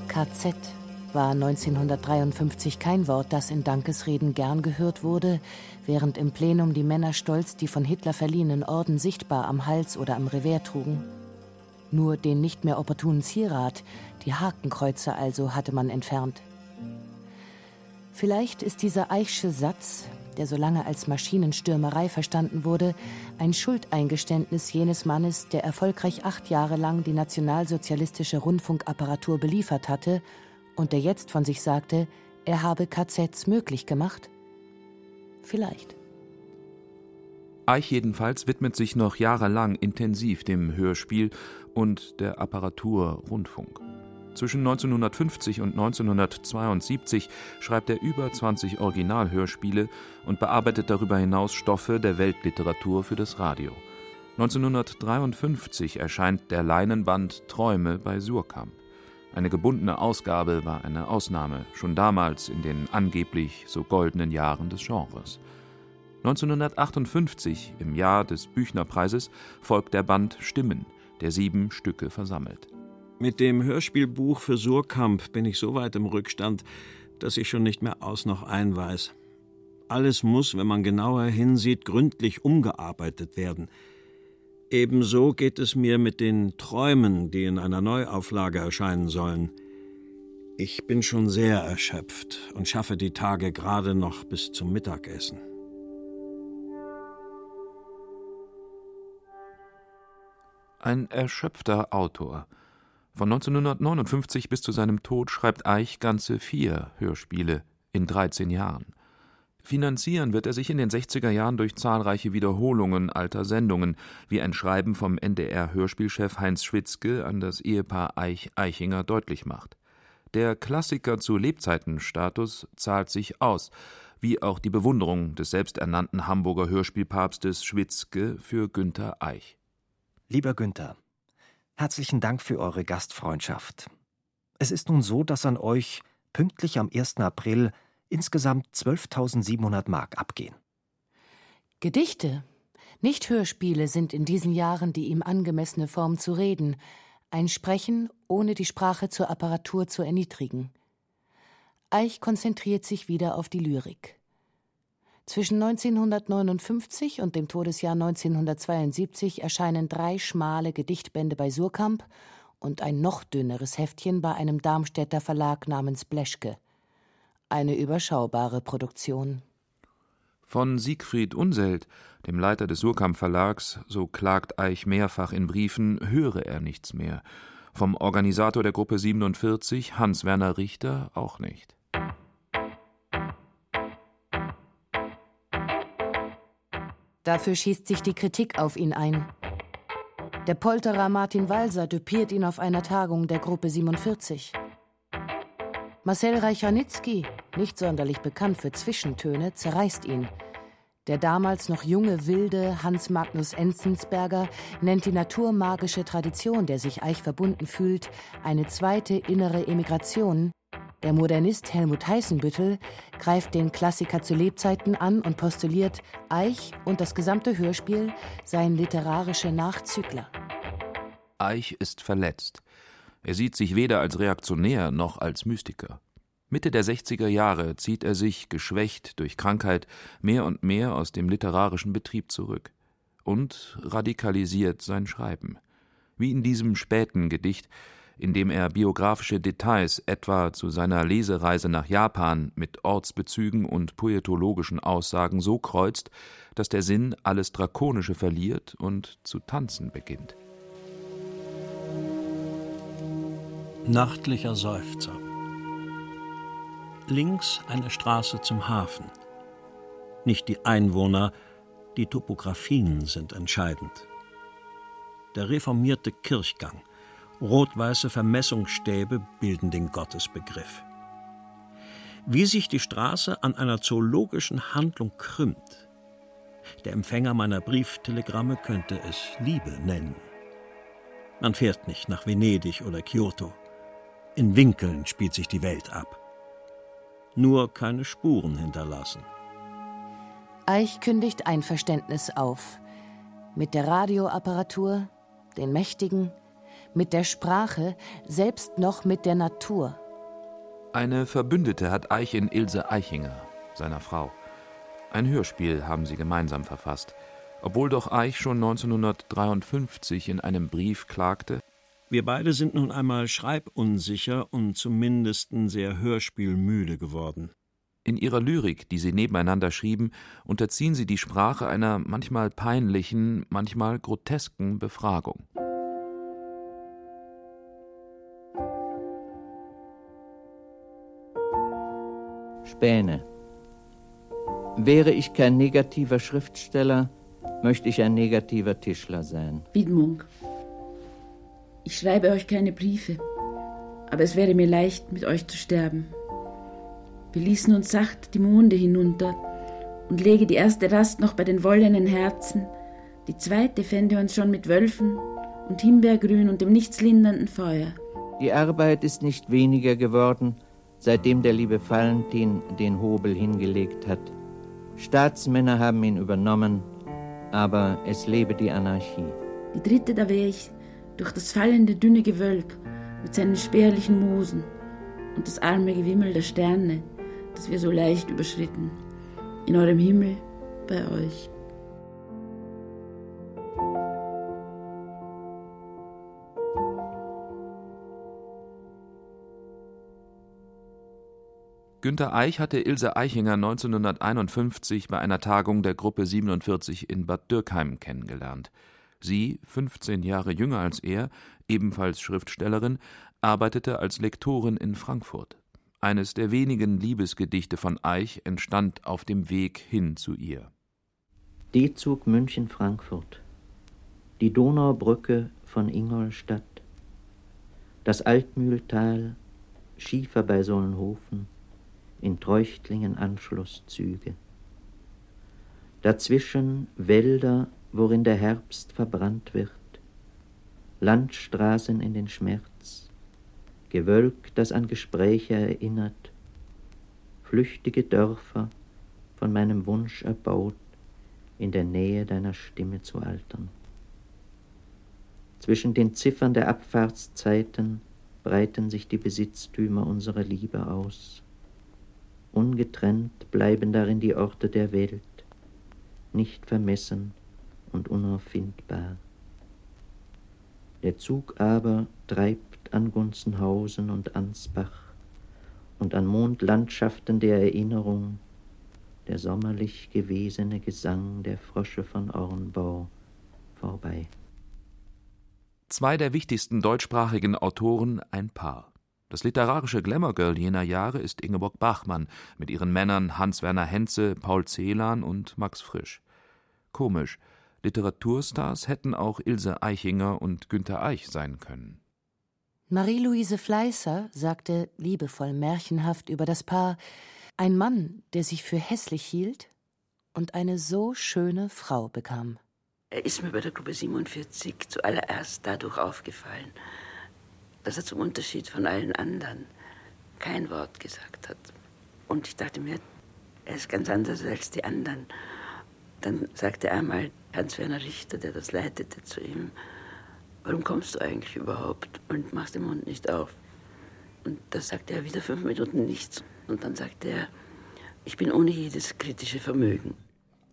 KZ war 1953 kein Wort, das in Dankesreden gern gehört wurde, während im Plenum die Männer stolz die von Hitler verliehenen Orden sichtbar am Hals oder am Revers trugen. Nur den nicht mehr opportunen Zierat, die Hakenkreuze also, hatte man entfernt. Vielleicht ist dieser Eichsche Satz, der so lange als Maschinenstürmerei verstanden wurde, ein Schuldeingeständnis jenes Mannes, der erfolgreich acht Jahre lang die nationalsozialistische Rundfunkapparatur beliefert hatte und der jetzt von sich sagte, er habe KZs möglich gemacht? Vielleicht. Eich jedenfalls widmet sich noch jahrelang intensiv dem Hörspiel und der Apparatur Rundfunk. Zwischen 1950 und 1972 schreibt er über 20 Originalhörspiele und bearbeitet darüber hinaus Stoffe der Weltliteratur für das Radio. 1953 erscheint der Leinenband Träume bei Surkamp. Eine gebundene Ausgabe war eine Ausnahme, schon damals in den angeblich so goldenen Jahren des Genres. 1958, im Jahr des Büchnerpreises, folgt der Band Stimmen, der sieben Stücke versammelt. Mit dem Hörspielbuch für Surkamp bin ich so weit im Rückstand, dass ich schon nicht mehr aus noch ein weiß. Alles muss, wenn man genauer hinsieht, gründlich umgearbeitet werden. Ebenso geht es mir mit den Träumen, die in einer Neuauflage erscheinen sollen. Ich bin schon sehr erschöpft und schaffe die Tage gerade noch bis zum Mittagessen. Ein erschöpfter Autor. Von 1959 bis zu seinem Tod schreibt Eich ganze vier Hörspiele in 13 Jahren. Finanzieren wird er sich in den 60er Jahren durch zahlreiche Wiederholungen alter Sendungen, wie ein Schreiben vom NDR-Hörspielchef Heinz Schwitzke an das Ehepaar Eich-Eichinger deutlich macht. Der Klassiker zu Lebzeitenstatus zahlt sich aus, wie auch die Bewunderung des selbsternannten Hamburger Hörspielpapstes Schwitzke für Günter Eich. Lieber Günther, herzlichen Dank für eure Gastfreundschaft. Es ist nun so, dass an euch pünktlich am 1. April insgesamt 12.700 Mark abgehen. Gedichte, nicht Hörspiele, sind in diesen Jahren die ihm angemessene Form zu reden, ein Sprechen, ohne die Sprache zur Apparatur zu erniedrigen. Eich konzentriert sich wieder auf die Lyrik. Zwischen 1959 und dem Todesjahr 1972 erscheinen drei schmale Gedichtbände bei Surkamp und ein noch dünneres Heftchen bei einem Darmstädter Verlag namens Bleschke. Eine überschaubare Produktion. Von Siegfried Unselt, dem Leiter des Surkamp Verlags, so klagt Eich mehrfach in Briefen, höre er nichts mehr. Vom Organisator der Gruppe 47, Hans-Werner Richter, auch nicht. Dafür schießt sich die Kritik auf ihn ein. Der Polterer Martin Walser düpiert ihn auf einer Tagung der Gruppe 47. Marcel Reichanitzky, nicht sonderlich bekannt für Zwischentöne, zerreißt ihn. Der damals noch junge Wilde Hans Magnus Enzensberger nennt die naturmagische Tradition, der sich Eich verbunden fühlt, eine zweite innere Emigration, der Modernist Helmut Heißenbüttel greift den Klassiker zu Lebzeiten an und postuliert, Eich und das gesamte Hörspiel seien literarische Nachzügler. Eich ist verletzt. Er sieht sich weder als Reaktionär noch als Mystiker. Mitte der 60er Jahre zieht er sich, geschwächt durch Krankheit, mehr und mehr aus dem literarischen Betrieb zurück und radikalisiert sein Schreiben. Wie in diesem späten Gedicht indem er biografische Details etwa zu seiner Lesereise nach Japan mit Ortsbezügen und poetologischen Aussagen so kreuzt, dass der Sinn alles Drakonische verliert und zu tanzen beginnt. Nachtlicher Seufzer. Links eine Straße zum Hafen. Nicht die Einwohner, die Topografien sind entscheidend. Der reformierte Kirchgang, rot-weiße Vermessungsstäbe bilden den Gottesbegriff. Wie sich die Straße an einer zoologischen Handlung krümmt. Der Empfänger meiner Brieftelegramme könnte es Liebe nennen. Man fährt nicht nach Venedig oder Kyoto. In Winkeln spielt sich die Welt ab. Nur keine Spuren hinterlassen. Eich kündigt Einverständnis auf. Mit der Radioapparatur, den Mächtigen, mit der Sprache, selbst noch mit der Natur. Eine Verbündete hat Eich in Ilse Eichinger, seiner Frau. Ein Hörspiel haben sie gemeinsam verfasst, obwohl doch Eich schon 1953 in einem Brief klagte, wir beide sind nun einmal schreibunsicher und zumindest sehr hörspielmüde geworden. In ihrer Lyrik, die sie nebeneinander schrieben, unterziehen sie die Sprache einer manchmal peinlichen, manchmal grotesken Befragung. Späne. Wäre ich kein negativer Schriftsteller, möchte ich ein negativer Tischler sein. Widmung. Ich schreibe euch keine Briefe, aber es wäre mir leicht, mit euch zu sterben. Wir ließen uns sacht die Monde hinunter und lege die erste Rast noch bei den wollenen Herzen, die zweite fände uns schon mit Wölfen und Himbeergrün und dem nichtslindernden Feuer. Die Arbeit ist nicht weniger geworden, seitdem der liebe Valentin den Hobel hingelegt hat. Staatsmänner haben ihn übernommen, aber es lebe die Anarchie. Die dritte, da wäre ich durch das fallende dünne Gewölk mit seinen spärlichen Moosen und das arme Gewimmel der Sterne, das wir so leicht überschritten, in eurem Himmel bei euch. Günter Eich hatte Ilse Eichinger 1951 bei einer Tagung der Gruppe 47 in Bad Dürkheim kennengelernt. Sie, 15 Jahre jünger als er, ebenfalls Schriftstellerin, arbeitete als Lektorin in Frankfurt. Eines der wenigen Liebesgedichte von Eich entstand auf dem Weg hin zu ihr. D-Zug München-Frankfurt. Die Donaubrücke von Ingolstadt. Das Altmühltal, Schiefer bei Solnhofen, in Treuchtlingen Anschlusszüge. Dazwischen Wälder worin der Herbst verbrannt wird, Landstraßen in den Schmerz, Gewölk, das an Gespräche erinnert, flüchtige Dörfer, von meinem Wunsch erbaut, in der Nähe deiner Stimme zu altern. Zwischen den Ziffern der Abfahrtszeiten breiten sich die Besitztümer unserer Liebe aus. Ungetrennt bleiben darin die Orte der Welt, nicht vermessen, und unauffindbar. Der Zug aber treibt an Gunzenhausen und Ansbach und an Mondlandschaften der Erinnerung der sommerlich gewesene Gesang der Frösche von Ornbau vorbei. Zwei der wichtigsten deutschsprachigen Autoren ein Paar. Das literarische Glamour-Girl jener Jahre ist Ingeborg Bachmann mit ihren Männern Hans-Werner Henze, Paul Celan und Max Frisch. Komisch, Literaturstars hätten auch Ilse Eichinger und Günter Eich sein können. Marie-Louise Fleißer sagte liebevoll märchenhaft über das Paar: Ein Mann, der sich für hässlich hielt und eine so schöne Frau bekam. Er ist mir bei der Gruppe 47 zuallererst dadurch aufgefallen, dass er zum Unterschied von allen anderen kein Wort gesagt hat. Und ich dachte mir, er ist ganz anders als die anderen. Dann sagte einmal, Hans-Werner Richter, der das leitete, zu ihm, warum kommst du eigentlich überhaupt und machst den Mund nicht auf? Und da sagte er wieder fünf Minuten nichts. Und dann sagte er, ich bin ohne jedes kritische Vermögen.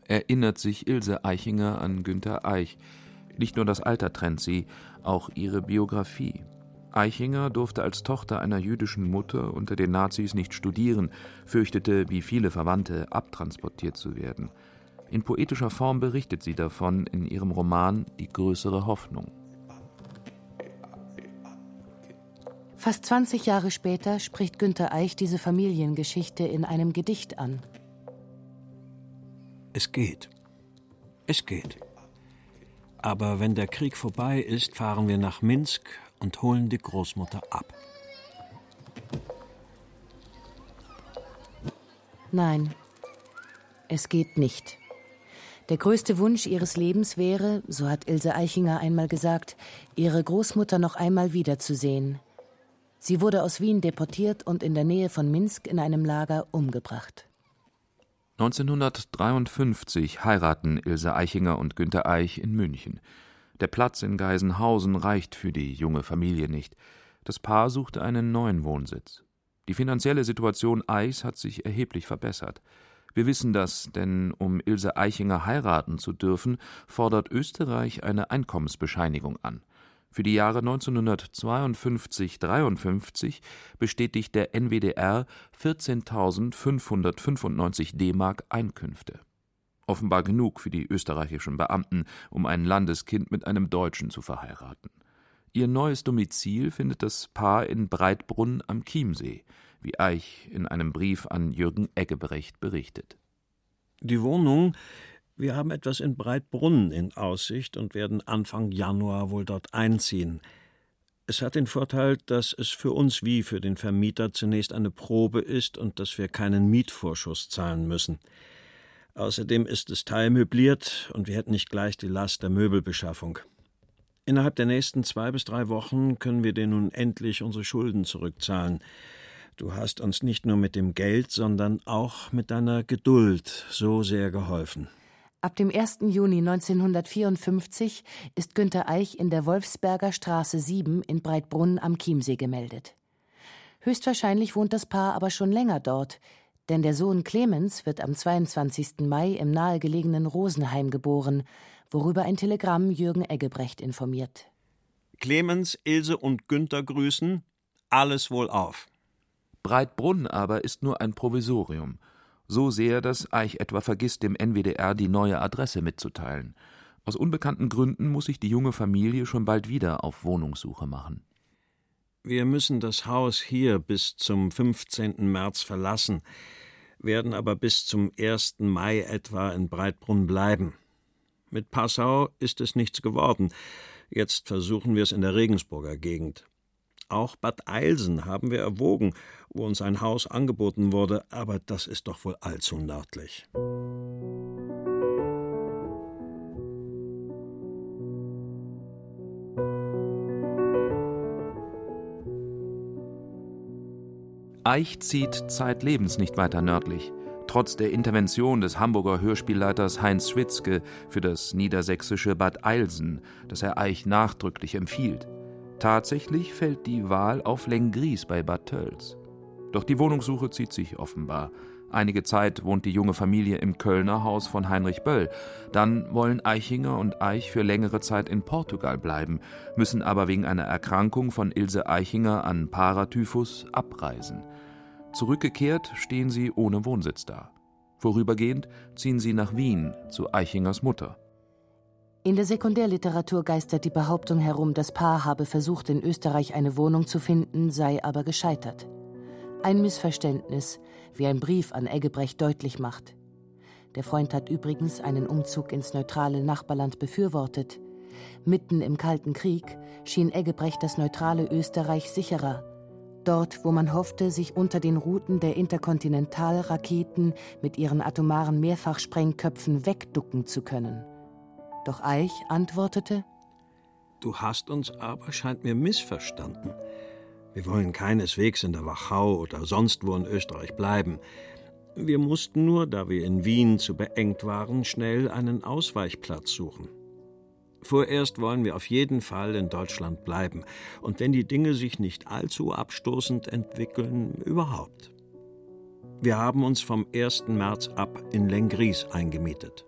Erinnert sich Ilse Eichinger an Günter Eich. Nicht nur das Alter trennt sie, auch ihre Biografie. Eichinger durfte als Tochter einer jüdischen Mutter unter den Nazis nicht studieren, fürchtete, wie viele Verwandte, abtransportiert zu werden. In poetischer Form berichtet sie davon in ihrem Roman Die größere Hoffnung. Fast 20 Jahre später spricht Günter Eich diese Familiengeschichte in einem Gedicht an. Es geht. Es geht. Aber wenn der Krieg vorbei ist, fahren wir nach Minsk und holen die Großmutter ab. Nein, es geht nicht. Der größte Wunsch ihres Lebens wäre, so hat Ilse Eichinger einmal gesagt, ihre Großmutter noch einmal wiederzusehen. Sie wurde aus Wien deportiert und in der Nähe von Minsk in einem Lager umgebracht. 1953 heiraten Ilse Eichinger und Günter Eich in München. Der Platz in Geisenhausen reicht für die junge Familie nicht. Das Paar suchte einen neuen Wohnsitz. Die finanzielle Situation Eichs hat sich erheblich verbessert. Wir wissen das, denn um Ilse Eichinger heiraten zu dürfen, fordert Österreich eine Einkommensbescheinigung an. Für die Jahre 1952-53 bestätigt der NWDR 14.595 D-Mark Einkünfte offenbar genug für die österreichischen Beamten, um ein Landeskind mit einem Deutschen zu verheiraten. Ihr neues Domizil findet das Paar in Breitbrunn am Chiemsee, wie Eich in einem Brief an Jürgen Eggebrecht berichtet. Die Wohnung wir haben etwas in Breitbrunn in Aussicht und werden Anfang Januar wohl dort einziehen. Es hat den Vorteil, dass es für uns wie für den Vermieter zunächst eine Probe ist und dass wir keinen Mietvorschuss zahlen müssen. Außerdem ist es teilmöbliert und wir hätten nicht gleich die Last der Möbelbeschaffung. Innerhalb der nächsten zwei bis drei Wochen können wir dir nun endlich unsere Schulden zurückzahlen. Du hast uns nicht nur mit dem Geld, sondern auch mit deiner Geduld so sehr geholfen. Ab dem 1. Juni 1954 ist Günter Eich in der Wolfsberger Straße 7 in Breitbrunn am Chiemsee gemeldet. Höchstwahrscheinlich wohnt das Paar aber schon länger dort, denn der Sohn Clemens wird am 22. Mai im nahegelegenen Rosenheim geboren, worüber ein Telegramm Jürgen Eggebrecht informiert. Clemens, Ilse und Günther grüßen, alles wohl auf. Breitbrunn aber ist nur ein Provisorium. So sehr, dass Eich etwa vergisst, dem NWDR die neue Adresse mitzuteilen. Aus unbekannten Gründen muss sich die junge Familie schon bald wieder auf Wohnungssuche machen. Wir müssen das Haus hier bis zum 15. März verlassen werden aber bis zum 1. Mai etwa in Breitbrunn bleiben. Mit Passau ist es nichts geworden. Jetzt versuchen wir es in der Regensburger Gegend. Auch Bad Eilsen haben wir erwogen, wo uns ein Haus angeboten wurde, aber das ist doch wohl allzu nördlich. Eich zieht zeitlebens nicht weiter nördlich, trotz der Intervention des Hamburger Hörspielleiters Heinz Schwitzke für das niedersächsische Bad Eilsen, das er Eich nachdrücklich empfiehlt. Tatsächlich fällt die Wahl auf Lenggries bei Bad Tölz. Doch die Wohnungssuche zieht sich offenbar. Einige Zeit wohnt die junge Familie im Kölner Haus von Heinrich Böll. Dann wollen Eichinger und Eich für längere Zeit in Portugal bleiben, müssen aber wegen einer Erkrankung von Ilse Eichinger an Paratyphus abreisen. Zurückgekehrt stehen sie ohne Wohnsitz da. Vorübergehend ziehen sie nach Wien zu Eichingers Mutter. In der Sekundärliteratur geistert die Behauptung herum, das Paar habe versucht, in Österreich eine Wohnung zu finden, sei aber gescheitert. Ein Missverständnis, wie ein Brief an Eggebrecht deutlich macht. Der Freund hat übrigens einen Umzug ins neutrale Nachbarland befürwortet. Mitten im Kalten Krieg schien Eggebrecht das neutrale Österreich sicherer. Dort, wo man hoffte, sich unter den Routen der Interkontinentalraketen mit ihren atomaren Mehrfachsprengköpfen wegducken zu können. Doch Eich antwortete: Du hast uns aber, scheint mir, missverstanden. Wir wollen keineswegs in der Wachau oder sonst wo in Österreich bleiben. Wir mussten nur, da wir in Wien zu beengt waren, schnell einen Ausweichplatz suchen. Vorerst wollen wir auf jeden Fall in Deutschland bleiben und wenn die Dinge sich nicht allzu abstoßend entwickeln, überhaupt. Wir haben uns vom 1. März ab in Lengries eingemietet.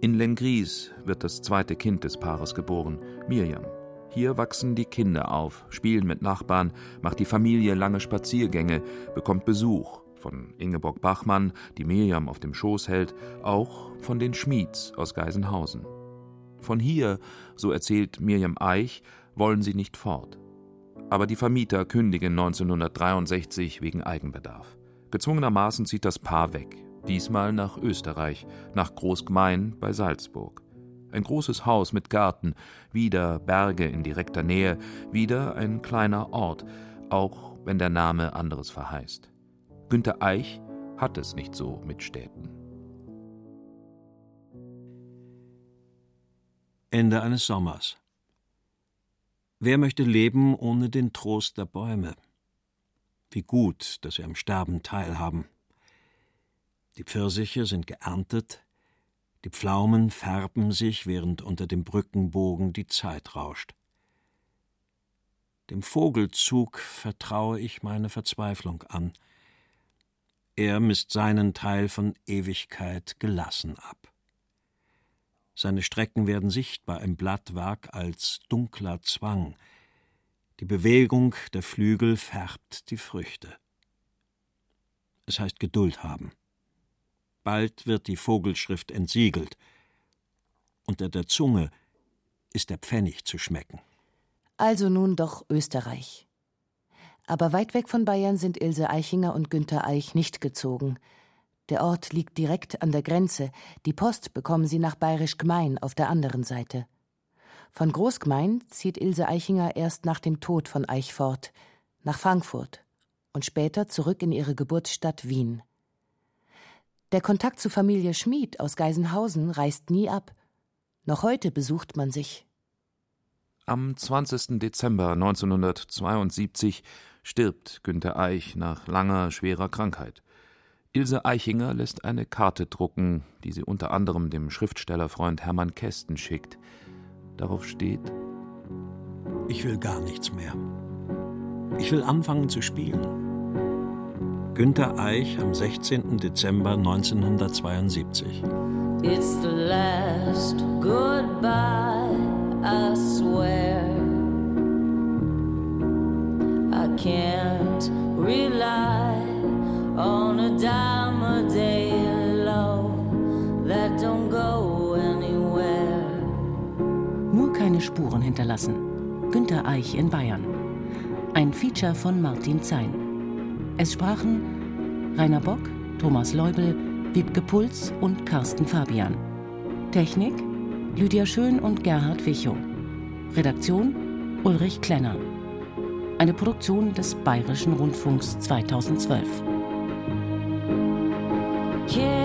In Lengries wird das zweite Kind des Paares geboren, Mirjam. Hier wachsen die Kinder auf, spielen mit Nachbarn, macht die Familie lange Spaziergänge, bekommt Besuch von Ingeborg Bachmann, die Miriam auf dem Schoß hält, auch von den Schmieds aus Geisenhausen. Von hier, so erzählt Miriam Eich, wollen sie nicht fort. Aber die Vermieter kündigen 1963 wegen Eigenbedarf. Gezwungenermaßen zieht das Paar weg, diesmal nach Österreich, nach Großgmein bei Salzburg. Ein großes Haus mit Garten, wieder Berge in direkter Nähe, wieder ein kleiner Ort, auch wenn der Name anderes verheißt. Günter Eich hat es nicht so mit Städten. Ende eines Sommers. Wer möchte leben ohne den Trost der Bäume? Wie gut, dass sie am Sterben teilhaben. Die Pfirsiche sind geerntet, die Pflaumen färben sich, während unter dem Brückenbogen die Zeit rauscht. Dem Vogelzug vertraue ich meine Verzweiflung an. Er misst seinen Teil von Ewigkeit gelassen ab. Seine Strecken werden sichtbar im Blattwerk als dunkler Zwang. Die Bewegung der Flügel färbt die Früchte. Es heißt Geduld haben. Bald wird die Vogelschrift entsiegelt. Unter der Zunge ist der Pfennig zu schmecken. Also nun doch Österreich. Aber weit weg von Bayern sind Ilse Eichinger und Günther Eich nicht gezogen. Der Ort liegt direkt an der Grenze. Die Post bekommen sie nach Bayerisch Gmein auf der anderen Seite. Von Großgmein zieht Ilse Eichinger erst nach dem Tod von Eich fort, nach Frankfurt und später zurück in ihre Geburtsstadt Wien. Der Kontakt zu Familie Schmid aus Geisenhausen reißt nie ab. Noch heute besucht man sich. Am 20. Dezember 1972 stirbt Günter Eich nach langer, schwerer Krankheit. Ilse Eichinger lässt eine Karte drucken, die sie unter anderem dem Schriftstellerfreund Hermann Kästen schickt. Darauf steht: Ich will gar nichts mehr. Ich will anfangen zu spielen. Günter Eich am 16. Dezember 1972. It's the last goodbye, I swear. I can't rely on a dime a day low that don't go anywhere. Nur keine Spuren hinterlassen. Günter Eich in Bayern. Ein Feature von Martin Zein. Es sprachen Rainer Bock, Thomas Leubel, Wiebke Puls und Carsten Fabian. Technik Lydia Schön und Gerhard Wichow. Redaktion Ulrich Klenner. Eine Produktion des Bayerischen Rundfunks 2012. Yeah.